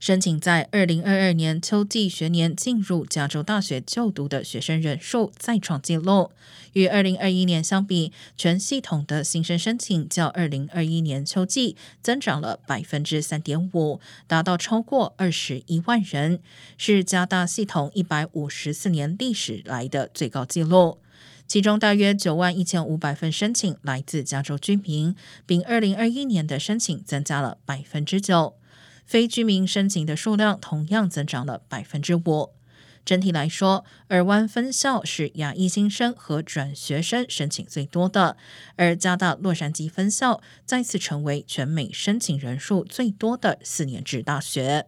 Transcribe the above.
申请在二零二二年秋季学年进入加州大学就读的学生人数再创纪录。与二零二一年相比，全系统的新生申请较二零二一年秋季增长了百分之三点五，达到超过二十一万人，是加大系统一百五十四年历史来的最高纪录。其中大约九万一千五百份申请来自加州居民，比二零二一年的申请增加了百分之九。非居民申请的数量同样增长了百分之五。整体来说，尔湾分校是亚裔新生和转学生申请最多的，而加大洛杉矶分校再次成为全美申请人数最多的四年制大学。